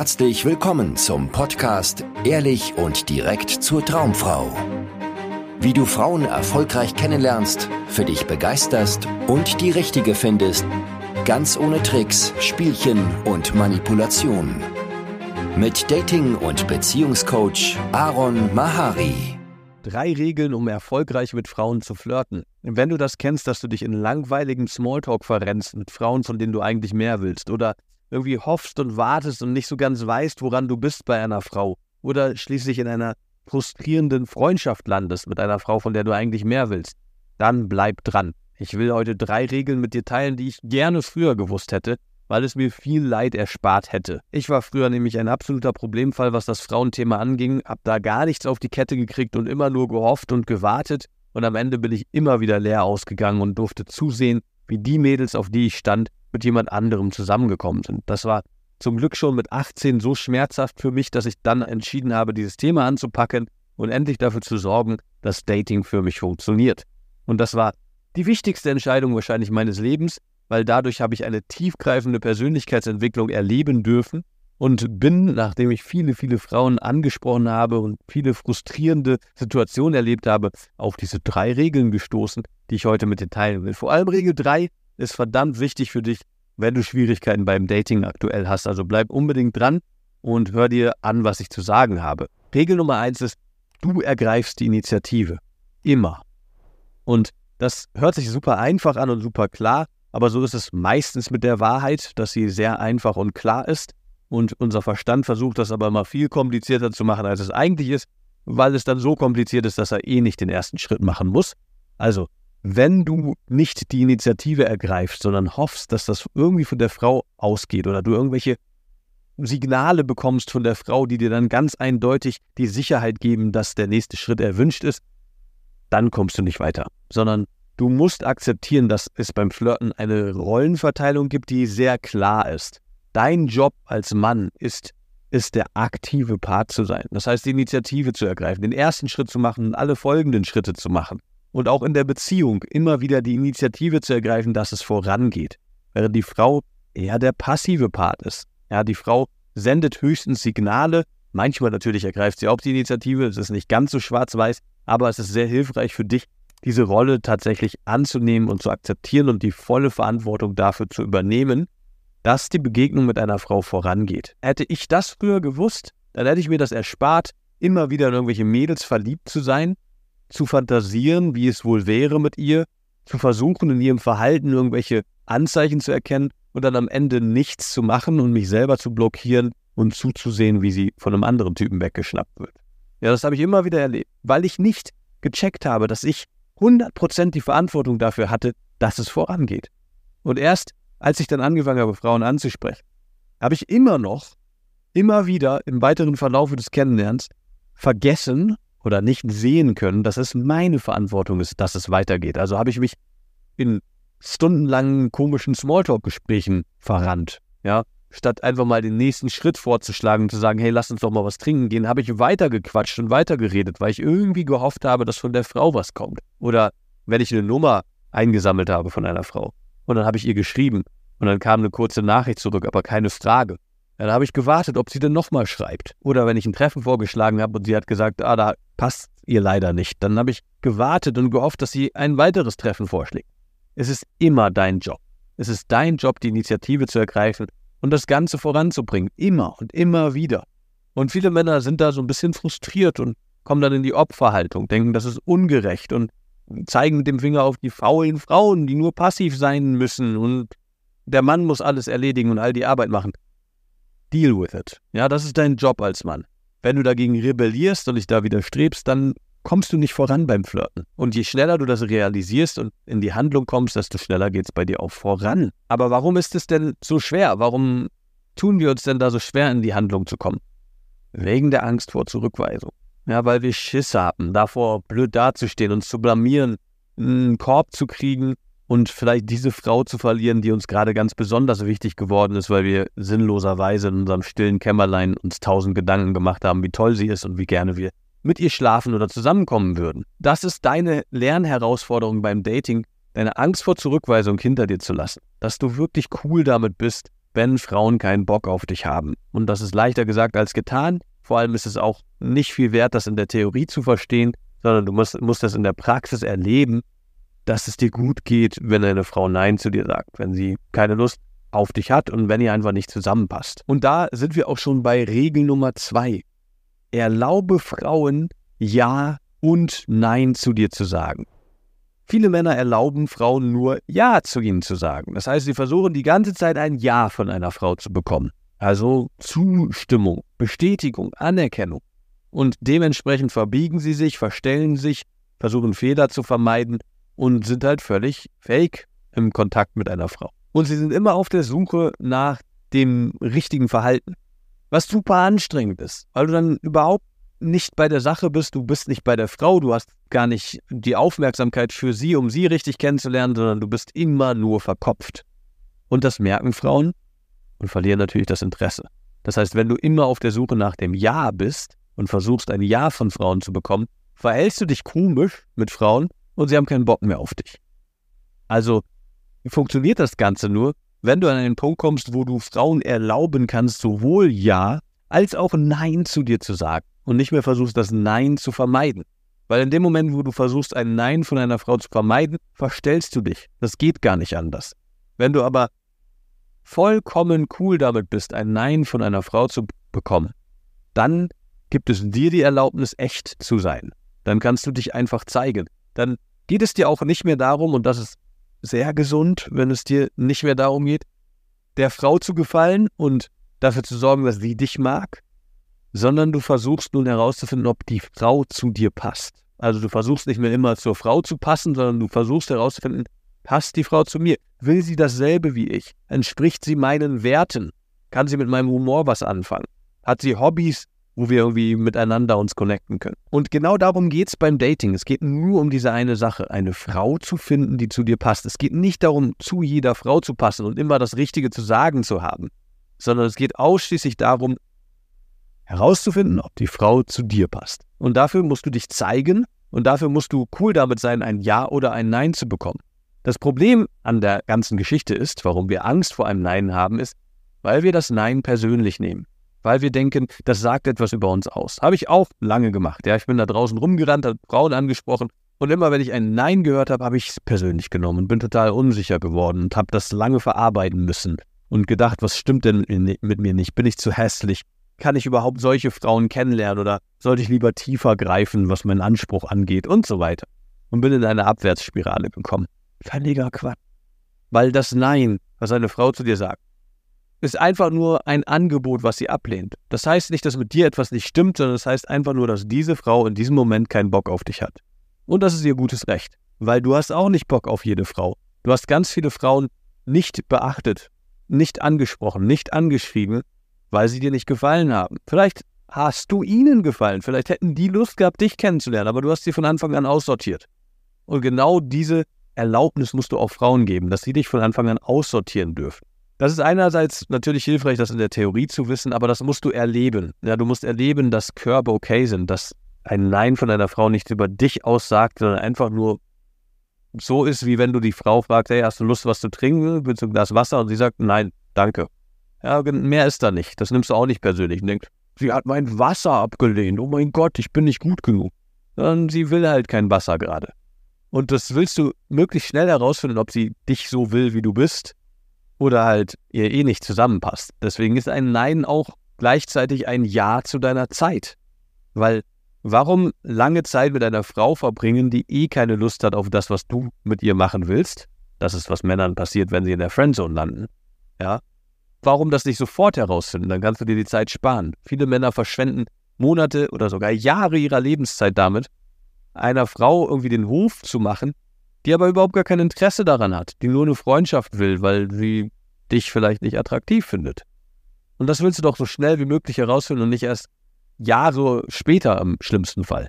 herzlich willkommen zum Podcast Ehrlich und direkt zur Traumfrau. Wie du Frauen erfolgreich kennenlernst, für dich begeisterst und die richtige findest, ganz ohne Tricks, Spielchen und Manipulation. Mit Dating- und Beziehungscoach Aaron Mahari. Drei Regeln, um erfolgreich mit Frauen zu flirten. Wenn du das kennst, dass du dich in langweiligem Smalltalk verrennst mit Frauen, von denen du eigentlich mehr willst, oder irgendwie hoffst und wartest und nicht so ganz weißt, woran du bist bei einer Frau, oder schließlich in einer frustrierenden Freundschaft landest mit einer Frau, von der du eigentlich mehr willst, dann bleib dran. Ich will heute drei Regeln mit dir teilen, die ich gerne früher gewusst hätte, weil es mir viel Leid erspart hätte. Ich war früher nämlich ein absoluter Problemfall, was das Frauenthema anging, hab da gar nichts auf die Kette gekriegt und immer nur gehofft und gewartet und am Ende bin ich immer wieder leer ausgegangen und durfte zusehen, wie die Mädels, auf die ich stand, mit jemand anderem zusammengekommen sind. Das war zum Glück schon mit 18 so schmerzhaft für mich, dass ich dann entschieden habe, dieses Thema anzupacken und endlich dafür zu sorgen, dass Dating für mich funktioniert. Und das war die wichtigste Entscheidung wahrscheinlich meines Lebens, weil dadurch habe ich eine tiefgreifende Persönlichkeitsentwicklung erleben dürfen und bin, nachdem ich viele, viele Frauen angesprochen habe und viele frustrierende Situationen erlebt habe, auf diese drei Regeln gestoßen, die ich heute mit dir teilen will. Vor allem Regel 3 ist verdammt wichtig für dich, wenn du Schwierigkeiten beim Dating aktuell hast. Also bleib unbedingt dran und hör dir an, was ich zu sagen habe. Regel Nummer 1 ist, du ergreifst die Initiative. Immer. Und das hört sich super einfach an und super klar, aber so ist es meistens mit der Wahrheit, dass sie sehr einfach und klar ist. Und unser Verstand versucht das aber immer viel komplizierter zu machen, als es eigentlich ist, weil es dann so kompliziert ist, dass er eh nicht den ersten Schritt machen muss. Also, wenn du nicht die Initiative ergreifst, sondern hoffst, dass das irgendwie von der Frau ausgeht oder du irgendwelche Signale bekommst von der Frau, die dir dann ganz eindeutig die Sicherheit geben, dass der nächste Schritt erwünscht ist, dann kommst du nicht weiter, sondern Du musst akzeptieren, dass es beim Flirten eine Rollenverteilung gibt, die sehr klar ist. Dein Job als Mann ist, ist der aktive Part zu sein. Das heißt, die Initiative zu ergreifen, den ersten Schritt zu machen und alle folgenden Schritte zu machen. Und auch in der Beziehung immer wieder die Initiative zu ergreifen, dass es vorangeht. Während die Frau eher der passive Part ist. Ja, die Frau sendet höchstens Signale. Manchmal natürlich ergreift sie auch die Initiative. Es ist nicht ganz so schwarz-weiß, aber es ist sehr hilfreich für dich, diese Rolle tatsächlich anzunehmen und zu akzeptieren und die volle Verantwortung dafür zu übernehmen, dass die Begegnung mit einer Frau vorangeht. Hätte ich das früher gewusst, dann hätte ich mir das erspart, immer wieder in irgendwelche Mädels verliebt zu sein, zu fantasieren, wie es wohl wäre mit ihr, zu versuchen, in ihrem Verhalten irgendwelche Anzeichen zu erkennen und dann am Ende nichts zu machen und mich selber zu blockieren und zuzusehen, wie sie von einem anderen Typen weggeschnappt wird. Ja, das habe ich immer wieder erlebt, weil ich nicht gecheckt habe, dass ich 100% die Verantwortung dafür hatte, dass es vorangeht. Und erst als ich dann angefangen habe, Frauen anzusprechen, habe ich immer noch, immer wieder im weiteren Verlauf des Kennenlernens vergessen oder nicht sehen können, dass es meine Verantwortung ist, dass es weitergeht. Also habe ich mich in stundenlangen komischen Smalltalk-Gesprächen verrannt. Ja, statt einfach mal den nächsten Schritt vorzuschlagen und zu sagen, hey, lass uns doch mal was trinken gehen, habe ich weitergequatscht und weitergeredet, weil ich irgendwie gehofft habe, dass von der Frau was kommt. Oder wenn ich eine Nummer eingesammelt habe von einer Frau und dann habe ich ihr geschrieben und dann kam eine kurze Nachricht zurück, aber keine Frage. Dann habe ich gewartet, ob sie denn nochmal schreibt. Oder wenn ich ein Treffen vorgeschlagen habe und sie hat gesagt, ah, da passt ihr leider nicht, dann habe ich gewartet und gehofft, dass sie ein weiteres Treffen vorschlägt. Es ist immer dein Job. Es ist dein Job, die Initiative zu ergreifen und das Ganze voranzubringen. Immer und immer wieder. Und viele Männer sind da so ein bisschen frustriert und kommen dann in die Opferhaltung, denken, das ist ungerecht und zeigen mit dem Finger auf die faulen Frauen, die nur passiv sein müssen und der Mann muss alles erledigen und all die Arbeit machen. Deal with it. Ja, das ist dein Job als Mann. Wenn du dagegen rebellierst und dich da widerstrebst, dann kommst du nicht voran beim Flirten. Und je schneller du das realisierst und in die Handlung kommst, desto schneller geht es bei dir auch voran. Aber warum ist es denn so schwer? Warum tun wir uns denn da so schwer, in die Handlung zu kommen? Wegen der Angst vor Zurückweisung. Ja, weil wir Schiss haben, davor blöd dazustehen, uns zu blamieren, einen Korb zu kriegen und vielleicht diese Frau zu verlieren, die uns gerade ganz besonders wichtig geworden ist, weil wir sinnloserweise in unserem stillen Kämmerlein uns tausend Gedanken gemacht haben, wie toll sie ist und wie gerne wir mit ihr schlafen oder zusammenkommen würden. Das ist deine Lernherausforderung beim Dating, deine Angst vor Zurückweisung hinter dir zu lassen. Dass du wirklich cool damit bist, wenn Frauen keinen Bock auf dich haben. Und das ist leichter gesagt als getan. Vor allem ist es auch nicht viel wert, das in der Theorie zu verstehen, sondern du musst, musst das in der Praxis erleben, dass es dir gut geht, wenn eine Frau Nein zu dir sagt, wenn sie keine Lust auf dich hat und wenn ihr einfach nicht zusammenpasst. Und da sind wir auch schon bei Regel Nummer zwei. Erlaube Frauen Ja und Nein zu dir zu sagen. Viele Männer erlauben Frauen nur Ja zu ihnen zu sagen. Das heißt, sie versuchen die ganze Zeit ein Ja von einer Frau zu bekommen. Also Zustimmung, Bestätigung, Anerkennung. Und dementsprechend verbiegen sie sich, verstellen sich, versuchen Fehler zu vermeiden und sind halt völlig fake im Kontakt mit einer Frau. Und sie sind immer auf der Suche nach dem richtigen Verhalten, was super anstrengend ist, weil du dann überhaupt nicht bei der Sache bist, du bist nicht bei der Frau, du hast gar nicht die Aufmerksamkeit für sie, um sie richtig kennenzulernen, sondern du bist immer nur verkopft. Und das merken Frauen und verlieren natürlich das Interesse. Das heißt, wenn du immer auf der Suche nach dem Ja bist und versuchst, ein Ja von Frauen zu bekommen, verhältst du dich komisch mit Frauen und sie haben keinen Bock mehr auf dich. Also funktioniert das Ganze nur, wenn du an einen Punkt kommst, wo du Frauen erlauben kannst, sowohl Ja als auch Nein zu dir zu sagen und nicht mehr versuchst, das Nein zu vermeiden. Weil in dem Moment, wo du versuchst, ein Nein von einer Frau zu vermeiden, verstellst du dich. Das geht gar nicht anders. Wenn du aber vollkommen cool damit bist, ein Nein von einer Frau zu bekommen, dann gibt es dir die Erlaubnis, echt zu sein. Dann kannst du dich einfach zeigen. Dann geht es dir auch nicht mehr darum, und das ist sehr gesund, wenn es dir nicht mehr darum geht, der Frau zu gefallen und dafür zu sorgen, dass sie dich mag, sondern du versuchst nun herauszufinden, ob die Frau zu dir passt. Also du versuchst nicht mehr immer zur Frau zu passen, sondern du versuchst herauszufinden, passt die Frau zu mir? Will sie dasselbe wie ich? Entspricht sie meinen Werten? Kann sie mit meinem Humor was anfangen? Hat sie Hobbys, wo wir irgendwie miteinander uns connecten können? Und genau darum geht es beim Dating. Es geht nur um diese eine Sache, eine Frau zu finden, die zu dir passt. Es geht nicht darum, zu jeder Frau zu passen und immer das Richtige zu sagen zu haben, sondern es geht ausschließlich darum, herauszufinden, ob die Frau zu dir passt. Und dafür musst du dich zeigen und dafür musst du cool damit sein, ein Ja oder ein Nein zu bekommen. Das Problem an der ganzen Geschichte ist, warum wir Angst vor einem Nein haben, ist, weil wir das Nein persönlich nehmen. Weil wir denken, das sagt etwas über uns aus. Habe ich auch lange gemacht. Ja, ich bin da draußen rumgerannt, habe Frauen angesprochen und immer wenn ich ein Nein gehört habe, habe ich es persönlich genommen und bin total unsicher geworden und habe das lange verarbeiten müssen und gedacht, was stimmt denn mit mir nicht? Bin ich zu hässlich? kann ich überhaupt solche Frauen kennenlernen oder sollte ich lieber tiefer greifen, was meinen Anspruch angeht und so weiter. Und bin in eine Abwärtsspirale gekommen. Völliger Quatsch. Weil das Nein, was eine Frau zu dir sagt, ist einfach nur ein Angebot, was sie ablehnt. Das heißt nicht, dass mit dir etwas nicht stimmt, sondern das heißt einfach nur, dass diese Frau in diesem Moment keinen Bock auf dich hat. Und das ist ihr gutes Recht, weil du hast auch nicht Bock auf jede Frau. Du hast ganz viele Frauen nicht beachtet, nicht angesprochen, nicht angeschrieben, weil sie dir nicht gefallen haben. Vielleicht hast du ihnen gefallen, vielleicht hätten die Lust gehabt, dich kennenzulernen, aber du hast sie von Anfang an aussortiert. Und genau diese Erlaubnis musst du auch Frauen geben, dass sie dich von Anfang an aussortieren dürfen. Das ist einerseits natürlich hilfreich, das in der Theorie zu wissen, aber das musst du erleben. Ja, du musst erleben, dass Körper okay sind, dass ein Nein von einer Frau nicht über dich aussagt, sondern einfach nur so ist, wie wenn du die Frau fragst, hey, hast du Lust, was zu trinken? Willst du ein Glas Wasser? Und sie sagt, nein, danke. Ja, mehr ist da nicht. Das nimmst du auch nicht persönlich. Und denkst, sie hat mein Wasser abgelehnt. Oh mein Gott, ich bin nicht gut genug. Sondern sie will halt kein Wasser gerade. Und das willst du möglichst schnell herausfinden, ob sie dich so will, wie du bist, oder halt ihr eh nicht zusammenpasst. Deswegen ist ein Nein auch gleichzeitig ein Ja zu deiner Zeit. Weil warum lange Zeit mit einer Frau verbringen, die eh keine Lust hat auf das, was du mit ihr machen willst? Das ist, was Männern passiert, wenn sie in der Friendzone landen. Ja, Warum das nicht sofort herausfinden? Dann kannst du dir die Zeit sparen. Viele Männer verschwenden Monate oder sogar Jahre ihrer Lebenszeit damit, einer Frau irgendwie den Hof zu machen, die aber überhaupt gar kein Interesse daran hat, die nur eine Freundschaft will, weil sie dich vielleicht nicht attraktiv findet. Und das willst du doch so schnell wie möglich herausfinden und nicht erst Jahre später im schlimmsten Fall.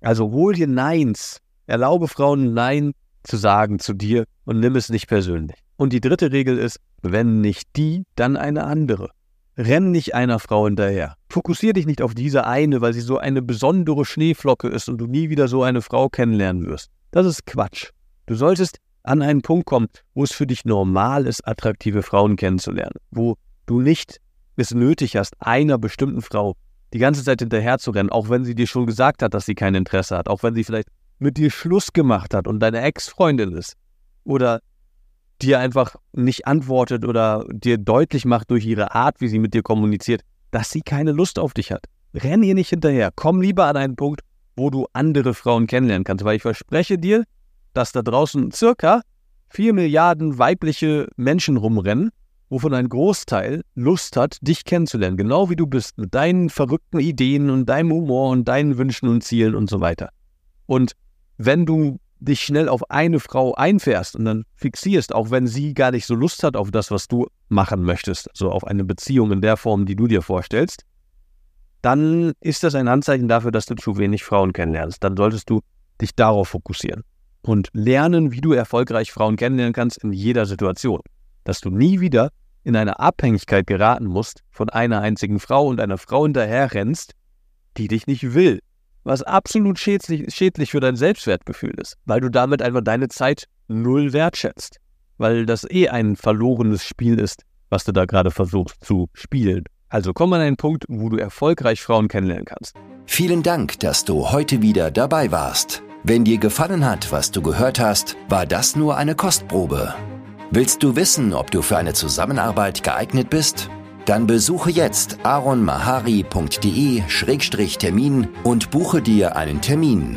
Also hol dir Neins. Erlaube Frauen Nein zu sagen zu dir und nimm es nicht persönlich. Und die dritte Regel ist, wenn nicht die, dann eine andere. Renn nicht einer Frau hinterher. Fokussier dich nicht auf diese eine, weil sie so eine besondere Schneeflocke ist und du nie wieder so eine Frau kennenlernen wirst. Das ist Quatsch. Du solltest an einen Punkt kommen, wo es für dich normal ist, attraktive Frauen kennenzulernen, wo du nicht es nötig hast, einer bestimmten Frau die ganze Zeit hinterher zu rennen, auch wenn sie dir schon gesagt hat, dass sie kein Interesse hat, auch wenn sie vielleicht mit dir Schluss gemacht hat und deine Ex-Freundin ist oder dir einfach nicht antwortet oder dir deutlich macht durch ihre Art, wie sie mit dir kommuniziert, dass sie keine Lust auf dich hat. Renn ihr nicht hinterher. Komm lieber an einen Punkt, wo du andere Frauen kennenlernen kannst, weil ich verspreche dir, dass da draußen circa 4 Milliarden weibliche Menschen rumrennen, wovon ein Großteil Lust hat, dich kennenzulernen, genau wie du bist, mit deinen verrückten Ideen und deinem Humor und deinen Wünschen und Zielen und so weiter. Und wenn du dich schnell auf eine Frau einfährst und dann fixierst, auch wenn sie gar nicht so Lust hat auf das, was du machen möchtest, also auf eine Beziehung in der Form, die du dir vorstellst, dann ist das ein Anzeichen dafür, dass du zu wenig Frauen kennenlernst. Dann solltest du dich darauf fokussieren und lernen, wie du erfolgreich Frauen kennenlernen kannst in jeder Situation. Dass du nie wieder in eine Abhängigkeit geraten musst von einer einzigen Frau und einer Frau hinterher rennst, die dich nicht will. Was absolut schädlich, schädlich für dein Selbstwertgefühl ist, weil du damit einfach deine Zeit null wertschätzt. Weil das eh ein verlorenes Spiel ist, was du da gerade versuchst zu spielen. Also komm an einen Punkt, wo du erfolgreich Frauen kennenlernen kannst. Vielen Dank, dass du heute wieder dabei warst. Wenn dir gefallen hat, was du gehört hast, war das nur eine Kostprobe. Willst du wissen, ob du für eine Zusammenarbeit geeignet bist? Dann besuche jetzt aronmahari.de-termin und buche dir einen Termin.